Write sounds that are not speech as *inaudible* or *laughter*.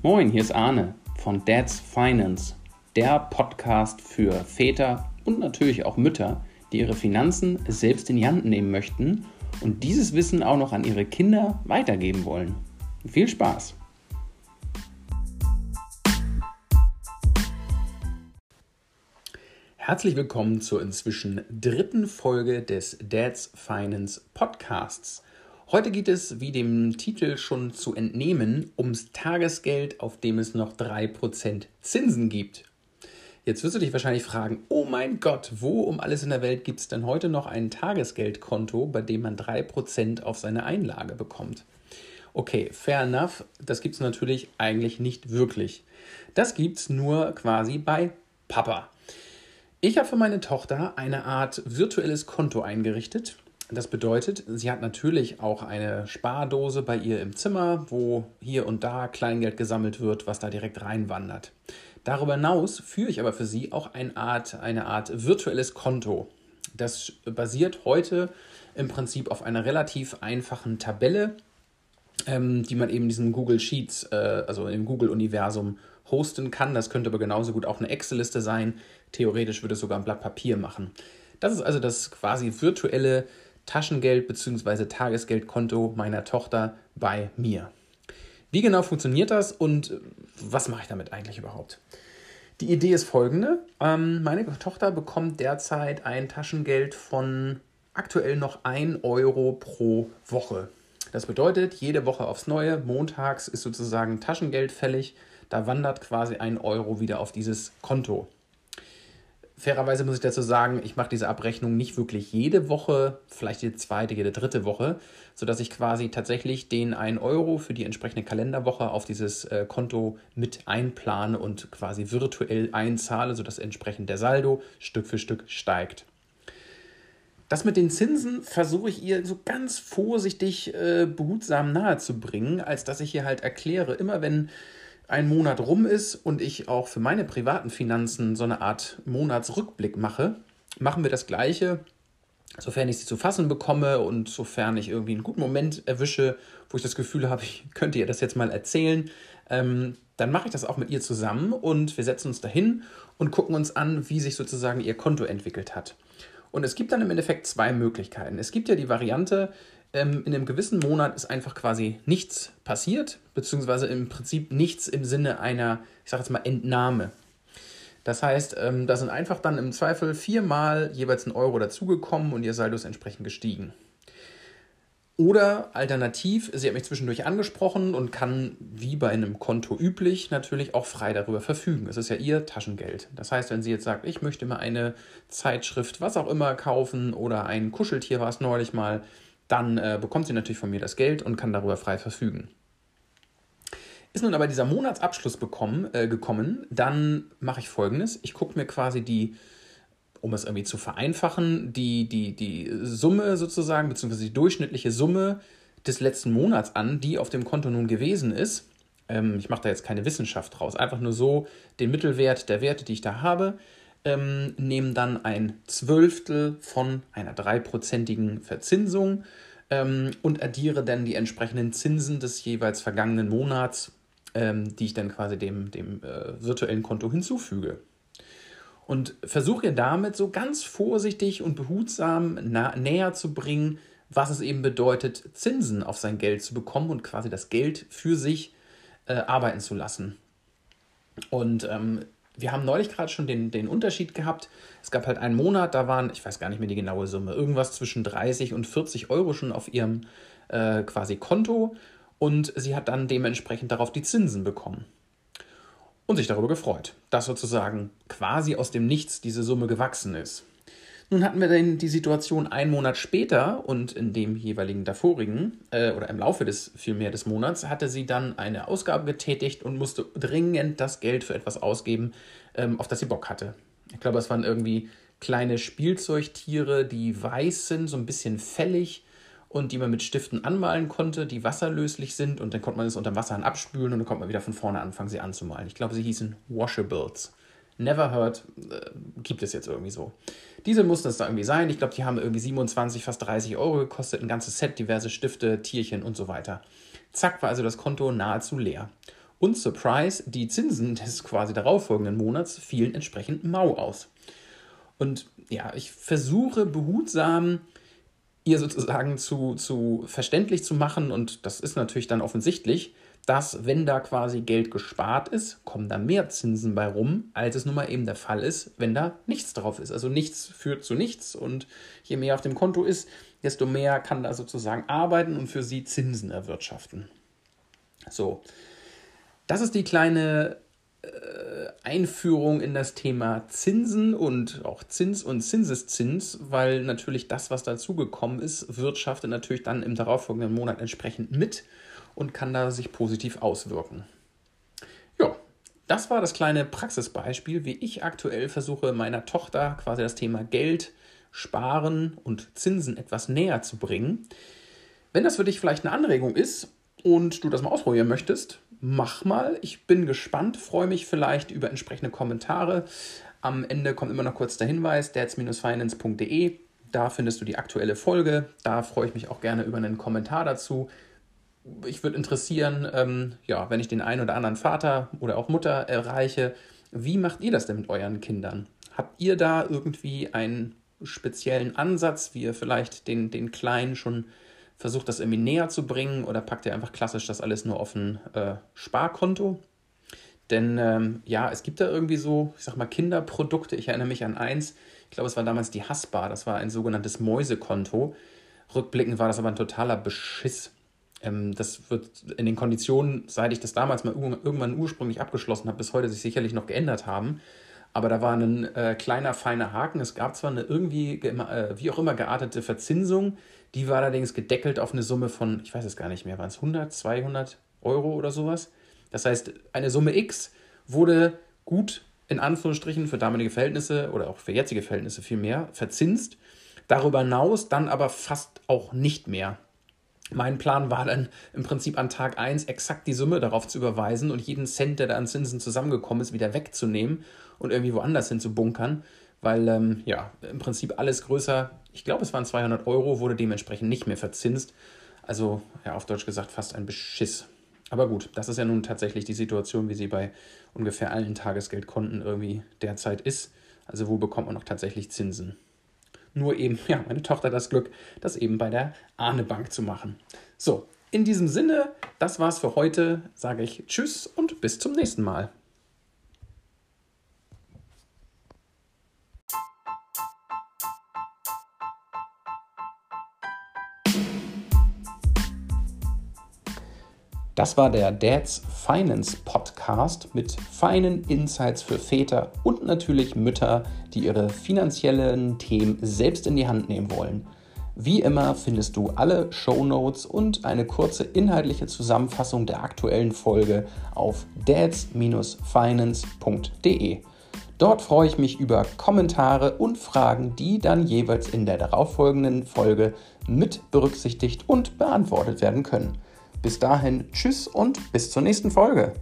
Moin, hier ist Arne von Dad's Finance, der Podcast für Väter und natürlich auch Mütter, die ihre Finanzen selbst in die Hand nehmen möchten und dieses Wissen auch noch an ihre Kinder weitergeben wollen. Viel Spaß! Herzlich willkommen zur inzwischen dritten Folge des Dad's Finance Podcasts. Heute geht es, wie dem Titel schon zu entnehmen, ums Tagesgeld, auf dem es noch 3% Zinsen gibt. Jetzt wirst du dich wahrscheinlich fragen, oh mein Gott, wo um alles in der Welt gibt es denn heute noch ein Tagesgeldkonto, bei dem man 3% auf seine Einlage bekommt? Okay, fair enough, das gibt es natürlich eigentlich nicht wirklich. Das gibt es nur quasi bei Papa. Ich habe für meine Tochter eine Art virtuelles Konto eingerichtet, das bedeutet, sie hat natürlich auch eine Spardose bei ihr im Zimmer, wo hier und da Kleingeld gesammelt wird, was da direkt reinwandert. Darüber hinaus führe ich aber für sie auch eine Art, eine Art virtuelles Konto. Das basiert heute im Prinzip auf einer relativ einfachen Tabelle, ähm, die man eben in diesem Google Sheets, äh, also im Google-Universum hosten kann. Das könnte aber genauso gut auch eine Excel-Liste sein. Theoretisch würde es sogar ein Blatt Papier machen. Das ist also das quasi virtuelle Taschengeld bzw. Tagesgeldkonto meiner Tochter bei mir. Wie genau funktioniert das und äh, was mache ich damit eigentlich überhaupt? Die Idee ist folgende. Ähm, meine Tochter bekommt derzeit ein Taschengeld von aktuell noch 1 Euro pro Woche. Das bedeutet, jede Woche aufs Neue, montags ist sozusagen Taschengeld fällig. Da wandert quasi ein Euro wieder auf dieses Konto. Fairerweise muss ich dazu sagen, ich mache diese Abrechnung nicht wirklich jede Woche, vielleicht jede zweite, jede dritte Woche, sodass ich quasi tatsächlich den 1 Euro für die entsprechende Kalenderwoche auf dieses äh, Konto mit einplane und quasi virtuell einzahle, sodass entsprechend der Saldo Stück für Stück steigt. Das mit den Zinsen versuche ich ihr so ganz vorsichtig äh, behutsam nahezubringen, als dass ich ihr halt erkläre, immer wenn ein Monat rum ist und ich auch für meine privaten Finanzen so eine Art Monatsrückblick mache, machen wir das Gleiche, sofern ich sie zu fassen bekomme und sofern ich irgendwie einen guten Moment erwische, wo ich das Gefühl habe, ich könnte ihr das jetzt mal erzählen, ähm, dann mache ich das auch mit ihr zusammen und wir setzen uns dahin und gucken uns an, wie sich sozusagen ihr Konto entwickelt hat. Und es gibt dann im Endeffekt zwei Möglichkeiten. Es gibt ja die Variante, ähm, in einem gewissen Monat ist einfach quasi nichts passiert, beziehungsweise im Prinzip nichts im Sinne einer, ich sage jetzt mal, Entnahme. Das heißt, ähm, da sind einfach dann im Zweifel viermal jeweils ein Euro dazugekommen und ihr Saldo ist entsprechend gestiegen. Oder alternativ, sie hat mich zwischendurch angesprochen und kann, wie bei einem Konto üblich, natürlich auch frei darüber verfügen. Es ist ja ihr Taschengeld. Das heißt, wenn sie jetzt sagt, ich möchte mal eine Zeitschrift, was auch immer kaufen oder ein Kuscheltier war es neulich mal, dann äh, bekommt sie natürlich von mir das Geld und kann darüber frei verfügen. Ist nun aber dieser Monatsabschluss bekommen, äh, gekommen, dann mache ich folgendes. Ich gucke mir quasi die, um es irgendwie zu vereinfachen, die, die, die Summe sozusagen, beziehungsweise die durchschnittliche Summe des letzten Monats an, die auf dem Konto nun gewesen ist. Ähm, ich mache da jetzt keine Wissenschaft draus, einfach nur so den Mittelwert der Werte, die ich da habe, ähm, nehmen dann ein Zwölftel von einer dreiprozentigen Verzinsung ähm, und addiere dann die entsprechenden Zinsen des jeweils vergangenen Monats, ähm, die ich dann quasi dem, dem äh, virtuellen Konto hinzufüge. Und versuche damit so ganz vorsichtig und behutsam näher zu bringen, was es eben bedeutet, Zinsen auf sein Geld zu bekommen und quasi das Geld für sich äh, arbeiten zu lassen. Und ähm, wir haben neulich gerade schon den, den Unterschied gehabt. Es gab halt einen Monat, da waren, ich weiß gar nicht mehr die genaue Summe, irgendwas zwischen 30 und 40 Euro schon auf ihrem äh, quasi Konto und sie hat dann dementsprechend darauf die Zinsen bekommen. Und sich darüber gefreut, dass sozusagen quasi aus dem Nichts diese Summe gewachsen ist. Nun hatten wir dann die Situation einen Monat später und in dem jeweiligen davorigen äh, oder im Laufe des vielmehr des Monats hatte sie dann eine Ausgabe getätigt und musste dringend das Geld für etwas ausgeben, ähm, auf das sie Bock hatte. Ich glaube, es waren irgendwie kleine Spielzeugtiere, die weiß sind, so ein bisschen fällig und die man mit Stiften anmalen konnte, die wasserlöslich sind und dann konnte man es unter Wasser abspülen und dann konnte man wieder von vorne anfangen, sie anzumalen. Ich glaube, sie hießen Washables. Never Heard äh, gibt es jetzt irgendwie so. Diese mussten es da irgendwie sein. Ich glaube, die haben irgendwie 27, fast 30 Euro gekostet. Ein ganzes Set, diverse Stifte, Tierchen und so weiter. Zack, war also das Konto nahezu leer. Und Surprise, die Zinsen des quasi darauffolgenden Monats fielen entsprechend mau aus. Und ja, ich versuche behutsam ihr sozusagen zu, zu verständlich zu machen, und das ist natürlich dann offensichtlich, dass wenn da quasi Geld gespart ist, kommen da mehr Zinsen bei rum, als es nun mal eben der Fall ist, wenn da nichts drauf ist. Also nichts führt zu nichts und je mehr auf dem Konto ist, desto mehr kann da sozusagen arbeiten und für sie Zinsen erwirtschaften. So, das ist die kleine äh, Einführung in das Thema Zinsen und auch Zins und Zinseszins, weil natürlich das, was dazugekommen ist, wirtschaftet natürlich dann im darauffolgenden Monat entsprechend mit und kann da sich positiv auswirken. Ja, das war das kleine Praxisbeispiel, wie ich aktuell versuche, meiner Tochter quasi das Thema Geld, Sparen und Zinsen etwas näher zu bringen. Wenn das für dich vielleicht eine Anregung ist und du das mal ausprobieren möchtest, mach mal. Ich bin gespannt, freue mich vielleicht über entsprechende Kommentare. Am Ende kommt immer noch kurz der Hinweis, dads-finance.de. Da findest du die aktuelle Folge. Da freue ich mich auch gerne über einen Kommentar dazu. Ich würde interessieren, ähm, ja, wenn ich den einen oder anderen Vater oder auch Mutter erreiche, wie macht ihr das denn mit euren Kindern? Habt ihr da irgendwie einen speziellen Ansatz, wie ihr vielleicht den, den Kleinen schon versucht das irgendwie näher zu bringen oder packt ihr einfach klassisch das alles nur auf ein äh, Sparkonto? Denn ähm, ja, es gibt da irgendwie so, ich sag mal, Kinderprodukte. Ich erinnere mich an eins, ich glaube, es war damals die Hasbar, das war ein sogenanntes Mäusekonto. Rückblickend war das aber ein totaler Beschiss. Ähm, das wird in den Konditionen, seit ich das damals mal irgendwann ursprünglich abgeschlossen habe, bis heute sich sicherlich noch geändert haben. Aber da war ein äh, kleiner, feiner Haken. Es gab zwar eine irgendwie, äh, wie auch immer, geartete Verzinsung, die war allerdings gedeckelt auf eine Summe von, ich weiß es gar nicht mehr, waren es 100, 200 Euro oder sowas. Das heißt, eine Summe X wurde gut in Anführungsstrichen für damalige Verhältnisse oder auch für jetzige Verhältnisse viel mehr verzinst. Darüber hinaus dann aber fast auch nicht mehr. Mein Plan war dann im Prinzip an Tag 1 exakt die Summe darauf zu überweisen und jeden Cent, der da an Zinsen zusammengekommen ist, wieder wegzunehmen und irgendwie woanders hin zu bunkern, weil ähm, ja, im Prinzip alles größer, ich glaube es waren 200 Euro, wurde dementsprechend nicht mehr verzinst. Also ja, auf Deutsch gesagt fast ein Beschiss. Aber gut, das ist ja nun tatsächlich die Situation, wie sie bei ungefähr allen Tagesgeldkonten irgendwie derzeit ist. Also wo bekommt man noch tatsächlich Zinsen? Nur eben, *laughs* ja, meine Tochter das Glück, das eben bei der Ahne Bank zu machen. So, in diesem Sinne, das war's für heute. Sage ich Tschüss und bis zum nächsten Mal. Das war der Dad's Finance Podcast mit feinen Insights für Väter und natürlich Mütter, die ihre finanziellen Themen selbst in die Hand nehmen wollen. Wie immer findest du alle Show Notes und eine kurze inhaltliche Zusammenfassung der aktuellen Folge auf dads-finance.de. Dort freue ich mich über Kommentare und Fragen, die dann jeweils in der darauffolgenden Folge mit berücksichtigt und beantwortet werden können. Bis dahin, tschüss und bis zur nächsten Folge.